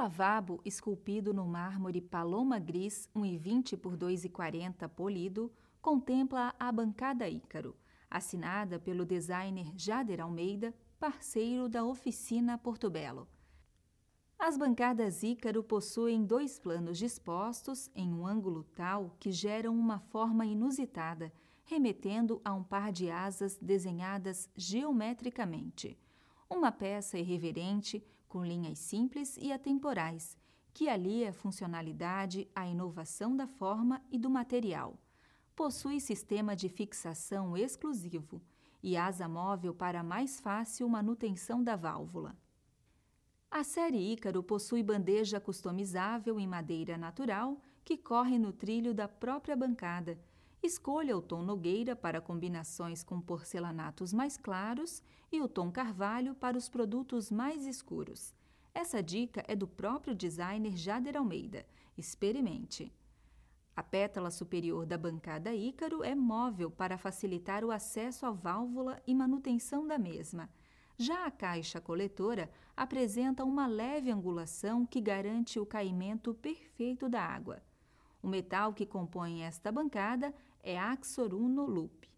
lavabo, esculpido no mármore Paloma Gris 1,20 por 2,40 polido, contempla a bancada Ícaro, assinada pelo designer Jader Almeida, parceiro da oficina Porto Belo. As bancadas Ícaro possuem dois planos dispostos em um ângulo tal que geram uma forma inusitada, remetendo a um par de asas desenhadas geometricamente. Uma peça irreverente, com linhas simples e atemporais, que alia a funcionalidade à inovação da forma e do material. Possui sistema de fixação exclusivo e asa móvel para mais fácil manutenção da válvula. A série Ícaro possui bandeja customizável em madeira natural que corre no trilho da própria bancada. Escolha o tom nogueira para combinações com porcelanatos mais claros e o tom carvalho para os produtos mais escuros. Essa dica é do próprio designer Jader Almeida. Experimente! A pétala superior da bancada Ícaro é móvel para facilitar o acesso à válvula e manutenção da mesma. Já a caixa coletora apresenta uma leve angulação que garante o caimento perfeito da água. O metal que compõe esta bancada é Axoruno Loop.